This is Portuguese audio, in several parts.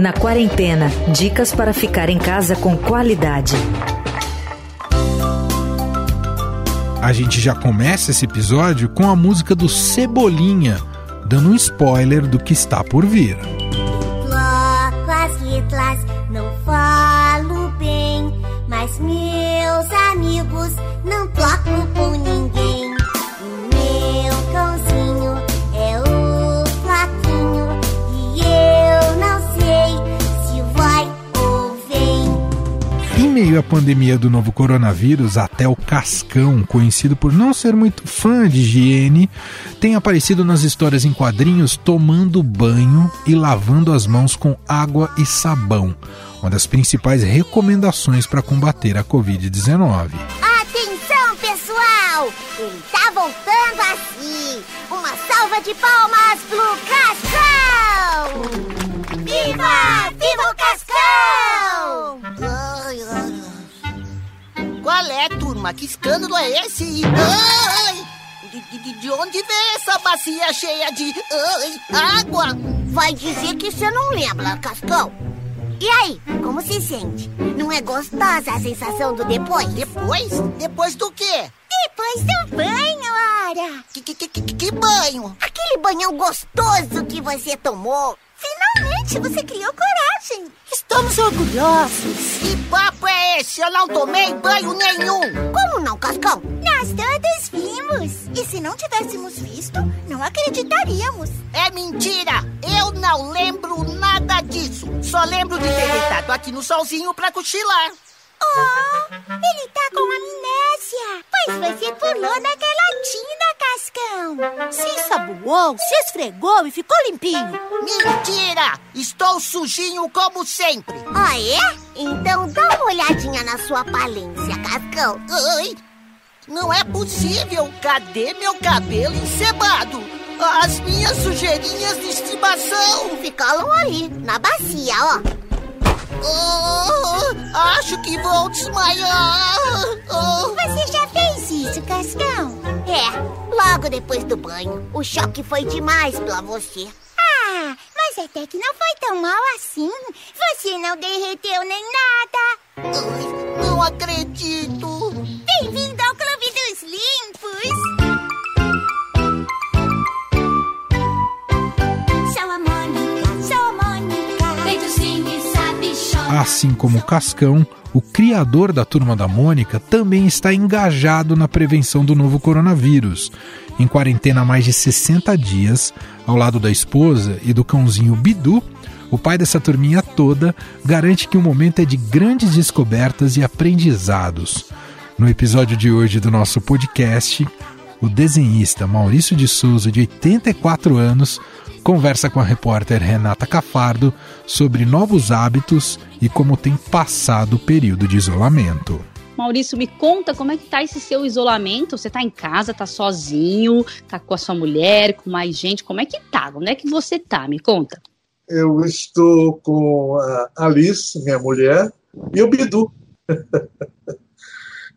Na quarentena, dicas para ficar em casa com qualidade. A gente já começa esse episódio com a música do Cebolinha, dando um spoiler do que está por vir. Meio à pandemia do novo coronavírus, até o Cascão, conhecido por não ser muito fã de higiene, tem aparecido nas histórias em quadrinhos tomando banho e lavando as mãos com água e sabão, uma das principais recomendações para combater a Covid-19. Atenção, pessoal! Ele tá voltando assim! Uma salva de palmas pro Cascão! Viva! Viva o Cascão! Ai. Qual é, turma? Que escândalo é esse? Ai! De, de- de onde vem essa bacia cheia de ai, água? Vai dizer que você não lembra, Cascão? E aí, como se sente? Não é gostosa a sensação do depois? Depois? Depois do quê? Depois do banho! Que, que, que, que- que banho? Aquele banhão gostoso que você tomou! Finalmente você criou coragem! Estamos orgulhosos. Que papo é esse? Eu não tomei banho nenhum. Como não, Cascão? Nós todos vimos. E se não tivéssemos visto, não acreditaríamos. É mentira! Eu não lembro nada disso. Só lembro de ter deitado aqui no solzinho pra cochilar. Oh, ele tá com amnésia. Pois você pulou naquela tina, Cascão. Ensaboou, se esfregou e ficou limpinho. Mentira! Estou sujinho como sempre. Ah, é? Então dá uma olhadinha na sua palência, Cascão. Ai, não é possível. Cadê meu cabelo encebado? As minhas sujeirinhas de estimação. Ficaram ali, na bacia, ó. Oh, acho que vou desmaiar. Oh. Você já fez isso, Cascão? É, logo depois do banho. O choque foi demais pra você. Ah, mas até que não foi tão mal assim. Você não derreteu nem nada. Ai, não acredito. Assim como o Cascão, o criador da Turma da Mônica também está engajado na prevenção do novo coronavírus. Em quarentena há mais de 60 dias, ao lado da esposa e do cãozinho Bidu, o pai dessa turminha toda garante que o momento é de grandes descobertas e aprendizados. No episódio de hoje do nosso podcast, o desenhista Maurício de Souza, de 84 anos, conversa com a repórter Renata Cafardo sobre novos hábitos e como tem passado o período de isolamento. Maurício, me conta como é que tá esse seu isolamento? Você tá em casa, tá sozinho, tá com a sua mulher, com mais gente? Como é que tá? Onde é que você tá? Me conta. Eu estou com a Alice, minha mulher, e o Bidu.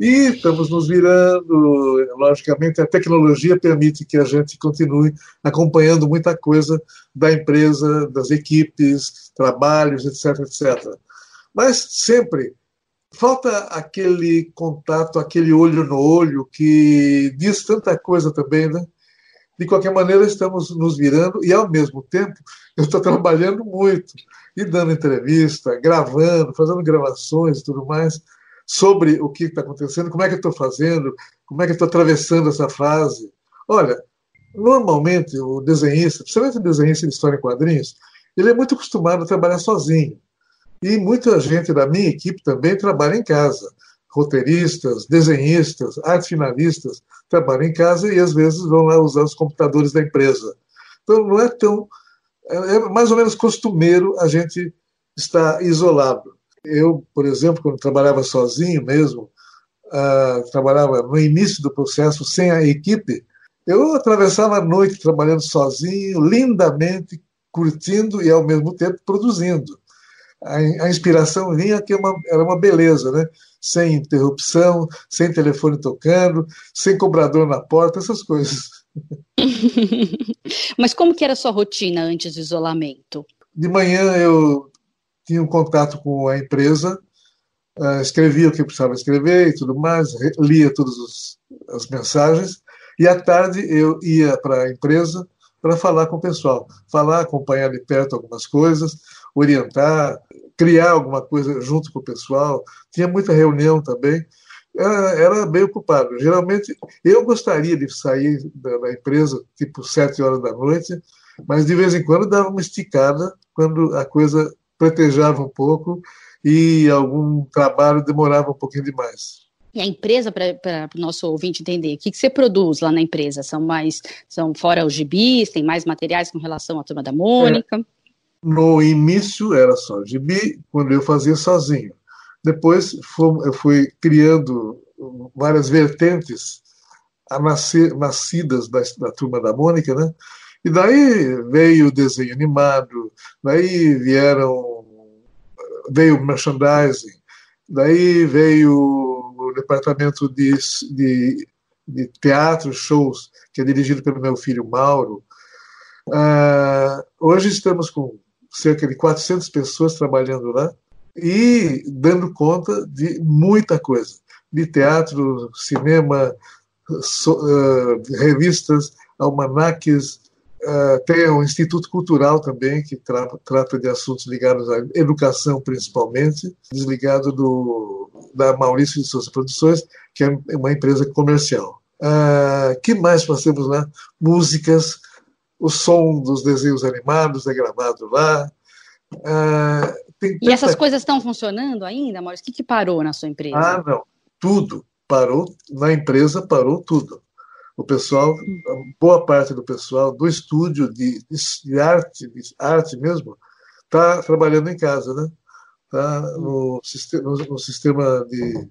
e estamos nos virando. Logicamente, a tecnologia permite que a gente continue acompanhando muita coisa da empresa, das equipes, trabalhos, etc, etc. Mas sempre falta aquele contato, aquele olho no olho que diz tanta coisa também, né? De qualquer maneira, estamos nos virando e, ao mesmo tempo, eu estou trabalhando muito e dando entrevista, gravando, fazendo gravações e tudo mais sobre o que está acontecendo, como é que eu estou fazendo, como é que eu estou atravessando essa fase. Olha, normalmente o desenhista, principalmente o desenhista de história em quadrinhos, ele é muito acostumado a trabalhar sozinho. E muita gente da minha equipe também trabalha em casa. Roteiristas, desenhistas, arte finalistas trabalham em casa e às vezes vão lá usar os computadores da empresa. Então não é tão. É mais ou menos costumeiro a gente estar isolado. Eu, por exemplo, quando trabalhava sozinho mesmo, uh, trabalhava no início do processo sem a equipe, eu atravessava a noite trabalhando sozinho, lindamente, curtindo e ao mesmo tempo produzindo a, a inspiração vinha que uma, era uma beleza, né? Sem interrupção, sem telefone tocando, sem cobrador na porta, essas coisas. Mas como que era a sua rotina antes do isolamento? De manhã eu tinha um contato com a empresa, uh, escrevia o que precisava escrever e tudo mais, lia todas as mensagens, e à tarde eu ia para a empresa para falar com o pessoal, falar, acompanhar de perto algumas coisas, orientar, criar alguma coisa junto com o pessoal. Tinha muita reunião também. Era, era bem ocupado. Geralmente, eu gostaria de sair da empresa tipo sete horas da noite, mas de vez em quando dava uma esticada quando a coisa pretejava um pouco e algum trabalho demorava um pouquinho demais. E a empresa, para o nosso ouvinte entender, o que, que você produz lá na empresa? São mais, são fora os gibis, tem mais materiais com relação à turma da Mônica? É, no início era só gibi, quando eu fazia sozinho. Depois eu fui criando várias vertentes nascer, nascidas da, da turma da Mônica, né? E daí veio o desenho animado, daí vieram veio o merchandising, daí veio o departamento de, de, de teatro, shows, que é dirigido pelo meu filho Mauro. Uh, hoje estamos com cerca de 400 pessoas trabalhando lá e dando conta de muita coisa, de teatro, cinema, so, uh, revistas, almanaques, uh, tem o Instituto Cultural também, que tra trata de assuntos ligados à educação principalmente, desligado do da Maurício de Souza Produções, que é uma empresa comercial. Uh, que mais nós temos lá? Músicas, o som dos desenhos animados é gravado lá. Uh, e essas coisas estão funcionando ainda, Maurício? O que, que parou na sua empresa? Ah, não. Tudo. Parou. Na empresa parou tudo. O pessoal, boa parte do pessoal do estúdio de, de arte, de arte mesmo, está trabalhando em casa, né? tá? no, sistema, no sistema de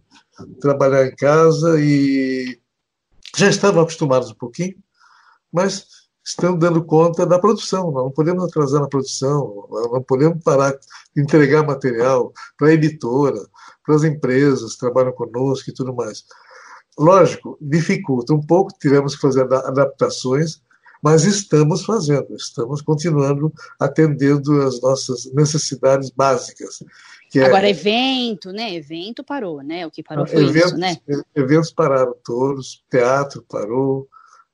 trabalhar em casa e já estavam acostumados um pouquinho, mas estão dando conta da produção. Não podemos atrasar na produção, não podemos parar de entregar material para a editora, para as empresas que trabalham conosco e tudo mais. Lógico, dificulta um pouco, tivemos que fazer adaptações, mas estamos fazendo, estamos continuando atendendo as nossas necessidades básicas. É... Agora, evento, né? Evento parou, né? O que parou foi eventos, isso, né? Eventos pararam todos, teatro parou.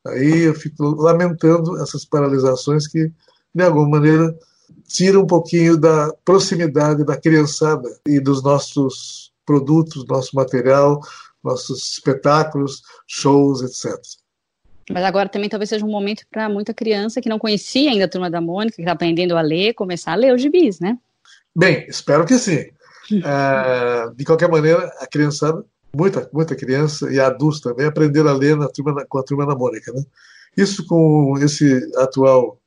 Aí eu fico lamentando essas paralisações que, de alguma maneira, tiram um pouquinho da proximidade da criançada e dos nossos produtos, nosso material, nossos espetáculos, shows, etc. Mas agora também talvez seja um momento para muita criança que não conhecia ainda a Turma da Mônica, que está aprendendo a ler, começar a ler os gibis, né? Bem, espero que sim. É, de qualquer maneira, a criançada, muita, muita criança e adultos também aprenderam a ler na turma, com a Turma da Mônica. Né? Isso com esse atual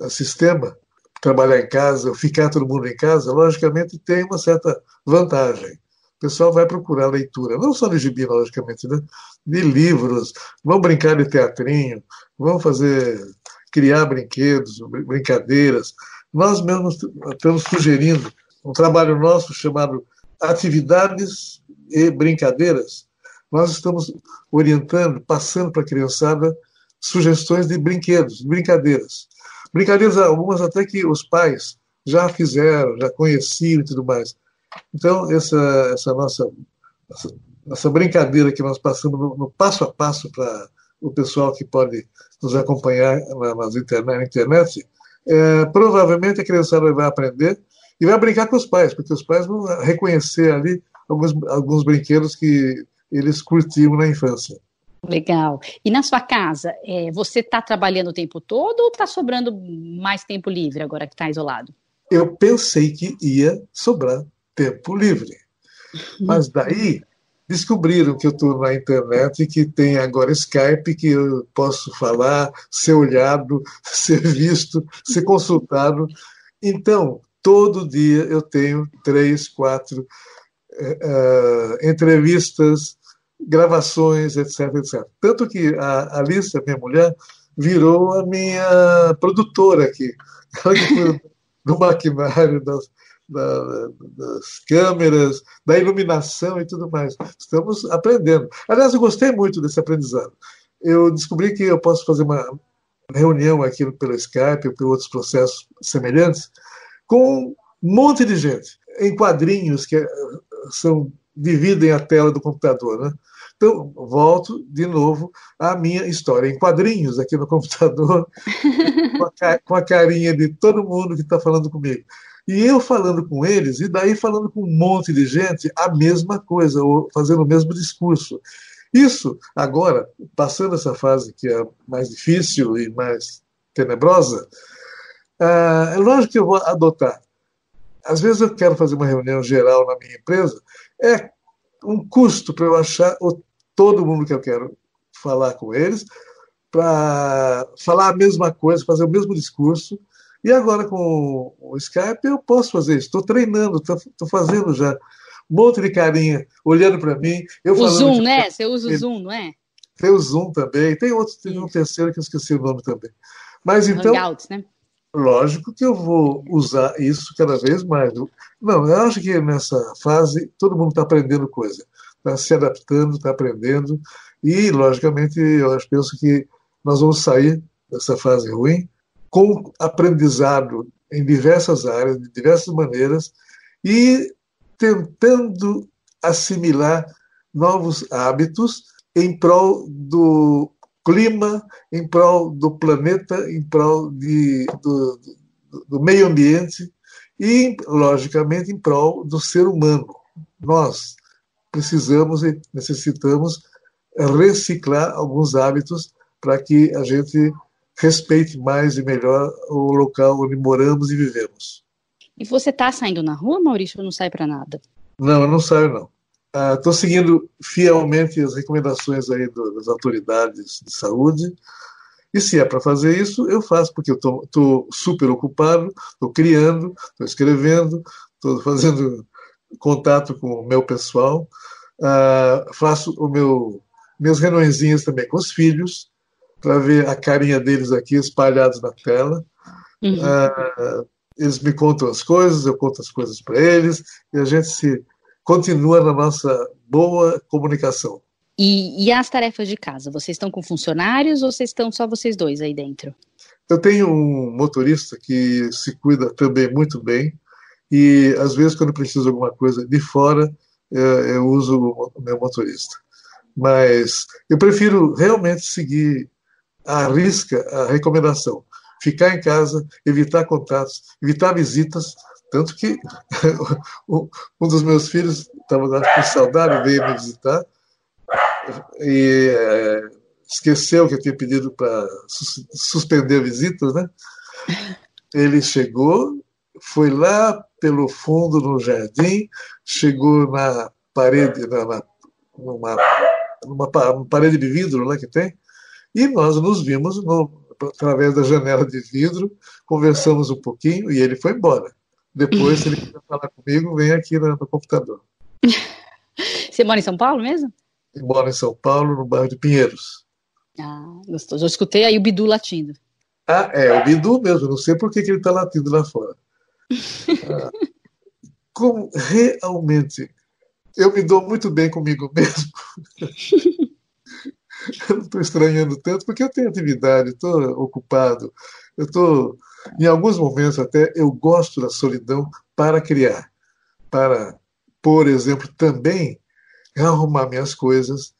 eh, sistema, trabalhar em casa, ficar todo mundo em casa, logicamente tem uma certa vantagem o pessoal vai procurar leitura, não só de gibi, logicamente, né? de livros, vão brincar de teatrinho, vão fazer, criar brinquedos, brincadeiras. Nós mesmos estamos sugerindo um trabalho nosso chamado Atividades e Brincadeiras. Nós estamos orientando, passando para a criançada sugestões de brinquedos, brincadeiras. Brincadeiras, algumas até que os pais já fizeram, já conheciam e tudo mais. Então, essa, essa nossa essa, essa brincadeira que nós passamos no, no passo a passo para o pessoal que pode nos acompanhar na, nas internet, na internet, é, provavelmente a criançada vai aprender e vai brincar com os pais, porque os pais vão reconhecer ali alguns, alguns brinquedos que eles curtiam na infância. Legal. E na sua casa, é, você está trabalhando o tempo todo ou está sobrando mais tempo livre agora que está isolado? Eu pensei que ia sobrar tempo livre. Mas daí descobriram que eu estou na internet e que tem agora Skype, que eu posso falar, ser olhado, ser visto, ser consultado. Então, todo dia eu tenho três, quatro uh, entrevistas, gravações, etc, etc. Tanto que a Alice, minha mulher, virou a minha produtora aqui. Ela que foi do maquinário, das, da, das câmeras, da iluminação e tudo mais. Estamos aprendendo. Aliás, eu gostei muito desse aprendizado. eu descobri que eu posso fazer uma reunião aqui pelo Skype ou por outros processos semelhantes com um monte de gente, em quadrinhos que são dividem a tela do computador, né? Então, volto de novo à minha história em quadrinhos aqui no computador, com, a, com a carinha de todo mundo que está falando comigo. E eu falando com eles, e daí falando com um monte de gente, a mesma coisa, ou fazendo o mesmo discurso. Isso, agora, passando essa fase que é mais difícil e mais tenebrosa, é lógico que eu vou adotar. Às vezes eu quero fazer uma reunião geral na minha empresa, é um custo para eu achar o, todo mundo que eu quero falar com eles, para falar a mesma coisa, fazer o mesmo discurso. E agora com o Skype eu posso fazer isso. Estou treinando, estou fazendo já. Um monte de carinha olhando para mim. Eu o Zoom, de... né? Você usa o Zoom, não é? Tem o Zoom também. Tem outro, tem um terceiro que eu esqueci o nome também. Mas então. Hangouts, né? Lógico que eu vou usar isso cada vez mais. Não, eu acho que nessa fase todo mundo está aprendendo coisa, está se adaptando, está aprendendo, e, logicamente, eu acho, penso que nós vamos sair dessa fase ruim com aprendizado em diversas áreas, de diversas maneiras, e tentando assimilar novos hábitos em prol do clima, em prol do planeta, em prol de, do, do meio ambiente e, logicamente, em prol do ser humano. Nós precisamos e necessitamos reciclar alguns hábitos para que a gente respeite mais e melhor o local onde moramos e vivemos. E você está saindo na rua, Maurício, ou não sai para nada? Não, eu não saio, não. Estou ah, seguindo fielmente as recomendações aí do, das autoridades de saúde. E se é para fazer isso, eu faço, porque eu estou super ocupado, estou criando, estou escrevendo, estou fazendo contato com o meu pessoal, uh, faço o meu minhas reuniõezinhas também com os filhos, para ver a carinha deles aqui espalhados na tela. Uhum. Uh, eles me contam as coisas, eu conto as coisas para eles, e a gente se continua na nossa boa comunicação. E, e, as tarefas de casa? Vocês estão com funcionários ou vocês estão só vocês dois aí dentro? Eu tenho um motorista que se cuida também muito bem e às vezes quando preciso de alguma coisa de fora é, eu uso o meu motorista. Mas eu prefiro realmente seguir à risca a recomendação. Ficar em casa, evitar contatos, evitar visitas, tanto que um dos meus filhos estava com saudade, veio me visitar e é, esqueceu que eu tinha pedido para suspender visitas, né? Ele chegou, foi lá pelo fundo no jardim, chegou na parede, na, na numa, numa, parede de vidro lá que tem, e nós nos vimos no, através da janela de vidro, conversamos um pouquinho e ele foi embora. Depois, se ele quiser falar comigo, vem aqui no, no computador. Você mora em São Paulo mesmo? Eu moro em São Paulo, no bairro de Pinheiros. Ah, gostoso. Eu escutei aí o Bidu latindo. Ah, é, o Bidu mesmo. Não sei por que, que ele está latindo lá fora. Ah, como realmente eu me dou muito bem comigo mesmo. eu estou estranhando tanto, porque eu tenho atividade, estou ocupado. Eu estou em alguns momentos até eu gosto da solidão para criar, para, por exemplo, também arrumar minhas coisas,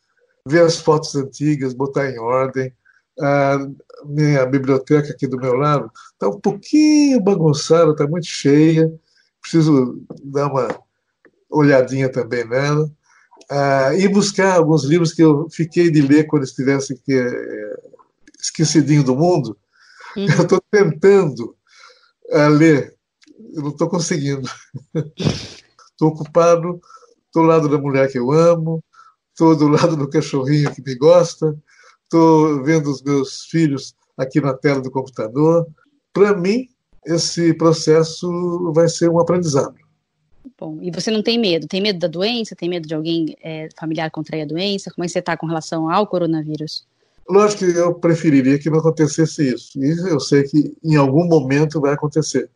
ver as fotos antigas, botar em ordem. A minha biblioteca aqui do meu lado está um pouquinho bagunçada, está muito cheia. Preciso dar uma olhadinha também nela. Uh, e buscar alguns livros que eu fiquei de ler quando estivesse aqui, é, esquecidinho do mundo. Uhum. Eu estou tentando uh, ler, eu não estou conseguindo. Estou ocupado, estou do lado da mulher que eu amo, estou do lado do cachorrinho que me gosta, estou vendo os meus filhos aqui na tela do computador. Para mim, esse processo vai ser um aprendizado. Bom, e você não tem medo? Tem medo da doença? Tem medo de alguém é, familiar contrair a doença? Como é que você está com relação ao coronavírus? Lógico que eu preferiria que não acontecesse isso. E eu sei que em algum momento vai acontecer.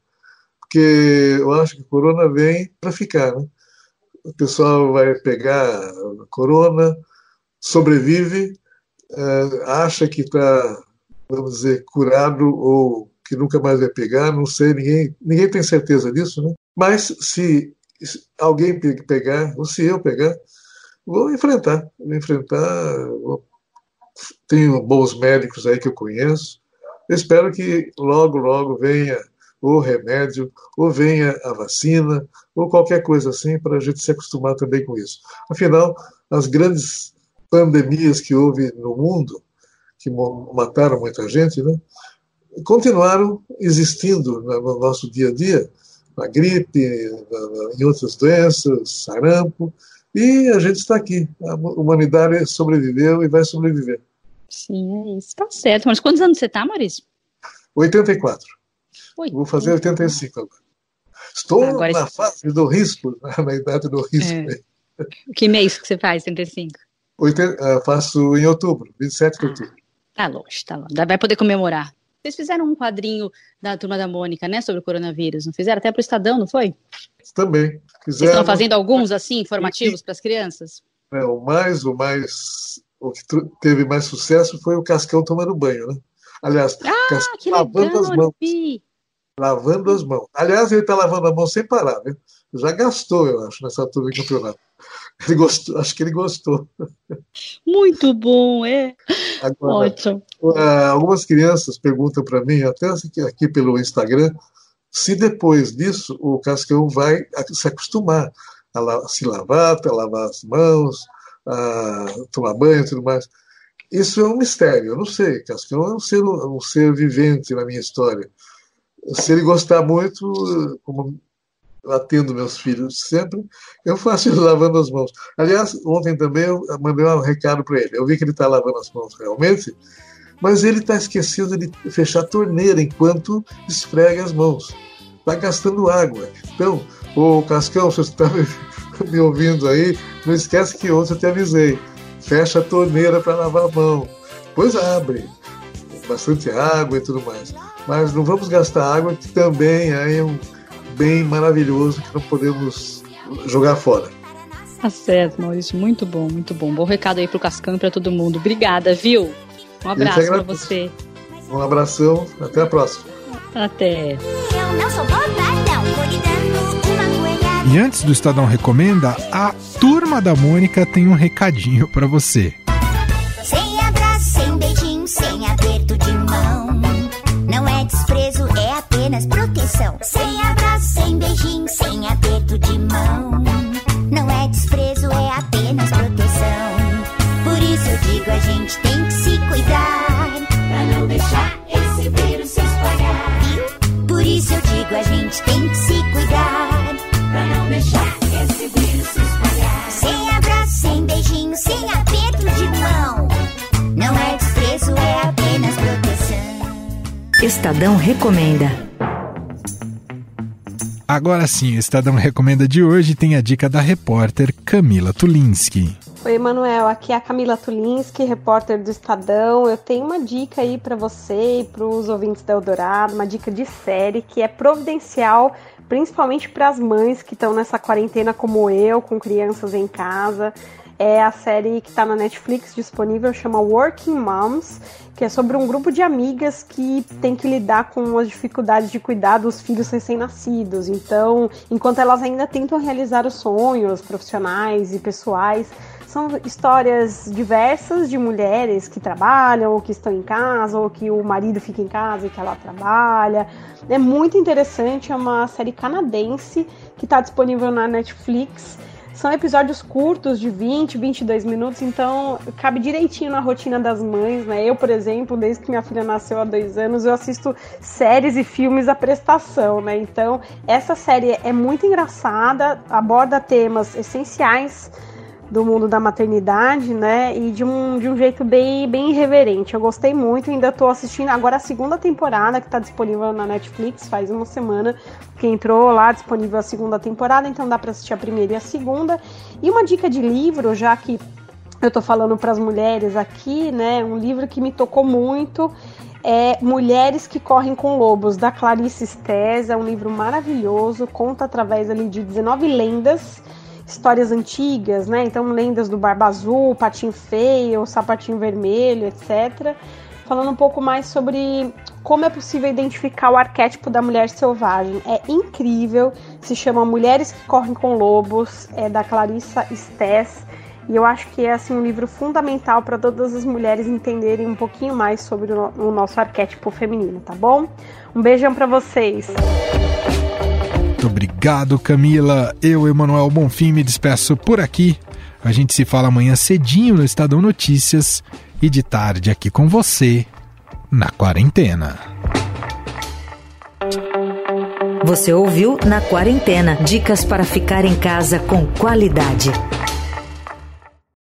Porque eu acho que corona vem para ficar. Né? O pessoal vai pegar a corona, sobrevive, é, acha que está, vamos dizer, curado ou que nunca mais vai pegar, não sei, ninguém, ninguém tem certeza disso, né? Mas se alguém pegar, ou se eu pegar, vou enfrentar, vou enfrentar. Vou, tenho bons médicos aí que eu conheço. Espero que logo, logo venha o remédio, ou venha a vacina, ou qualquer coisa assim, para a gente se acostumar também com isso. Afinal, as grandes pandemias que houve no mundo, que mataram muita gente, né, continuaram existindo no nosso dia a dia, na gripe, em outras doenças, sarampo, e a gente está aqui. A humanidade sobreviveu e vai sobreviver. Sim, é isso. Tá certo. Mas quantos anos você está, Maurício? 84. Oi. Vou fazer 85 agora. Estou agora na fase do risco, na idade do risco. É. Que mês que você faz, 85? 80, faço em outubro, 27 de outubro. Tá longe, tá longe. Vai poder comemorar. Vocês fizeram um quadrinho da Turma da Mônica, né, sobre o coronavírus, não fizeram? Até para o Estadão, não foi? Também. Vocês estão fazendo alguns, assim, informativos para as crianças? É, o mais, o mais, o que teve mais sucesso foi o Cascão tomando banho, né? Aliás, ah, Cascão lavando as mãos. Lavando as mãos. Aliás, ele está lavando a mão sem parar, né? Já gastou, eu acho, nessa altura do campeonato. Ele gostou, acho que ele gostou. Muito bom, é. Agora, Ótimo. Uh, algumas crianças perguntam para mim, até aqui pelo Instagram, se depois disso o Cascão vai se acostumar a se lavar, a lavar as mãos, a tomar banho e tudo mais. Isso é um mistério, eu não sei. Cascão é um ser, um ser vivente na minha história. Se ele gostar muito, como atendo meus filhos sempre, eu faço ele lavando as mãos. Aliás, ontem também eu mandei um recado para ele. Eu vi que ele está lavando as mãos realmente, mas ele está esquecendo de fechar a torneira enquanto esfrega as mãos. Está gastando água. Então, o Cascão, se você está me ouvindo aí, não esquece que ontem eu te avisei. Fecha a torneira para lavar a mão. Depois abre. Bastante água e tudo mais. Mas não vamos gastar água, que também é um bem maravilhoso que não podemos jogar fora. Tá certo, Maurício. Muito bom, muito bom. Bom recado aí pro Cascão e pra todo mundo. Obrigada, viu? Um abraço pra você. Um abração. Até a próxima. Até. E antes do Estadão Recomenda, a Turma da Mônica tem um recadinho para você. Estadão Recomenda. Agora sim, o Estadão Recomenda de hoje tem a dica da repórter Camila Tulinski. Oi, Emanuel, aqui é a Camila Tulinski, repórter do Estadão. Eu tenho uma dica aí para você e para os ouvintes da Eldorado, uma dica de série que é providencial, principalmente para as mães que estão nessa quarentena como eu, com crianças em casa. É a série que está na Netflix disponível, chama Working Moms, que é sobre um grupo de amigas que tem que lidar com as dificuldades de cuidar dos filhos recém-nascidos. Então, enquanto elas ainda tentam realizar os sonhos profissionais e pessoais, são histórias diversas de mulheres que trabalham, ou que estão em casa, ou que o marido fica em casa e que ela trabalha. É muito interessante, é uma série canadense que está disponível na Netflix. São episódios curtos, de 20, 22 minutos, então cabe direitinho na rotina das mães, né? Eu, por exemplo, desde que minha filha nasceu há dois anos, eu assisto séries e filmes à prestação, né? Então, essa série é muito engraçada, aborda temas essenciais do mundo da maternidade, né? E de um, de um jeito bem, bem irreverente. Eu gostei muito, ainda estou assistindo agora a segunda temporada que está disponível na Netflix, faz uma semana que entrou lá disponível a segunda temporada, então dá para assistir a primeira e a segunda. E uma dica de livro, já que eu estou falando para as mulheres aqui, né? Um livro que me tocou muito é Mulheres que Correm com Lobos, da Clarice Stés. É um livro maravilhoso, conta através ali de 19 lendas histórias antigas, né? Então, lendas do Barba Azul, Patinho Feio, Sapatinho Vermelho, etc. Falando um pouco mais sobre como é possível identificar o arquétipo da mulher selvagem. É incrível, se chama Mulheres que Correm com Lobos, é da Clarissa Stess. E eu acho que é assim um livro fundamental para todas as mulheres entenderem um pouquinho mais sobre o, nosso arquétipo feminino, tá bom? Um beijão para vocês. Muito obrigado, Camila. Eu, Emanuel Bonfim, me despeço por aqui. A gente se fala amanhã cedinho no Estadão Notícias e de tarde aqui com você na quarentena. Você ouviu Na Quarentena dicas para ficar em casa com qualidade.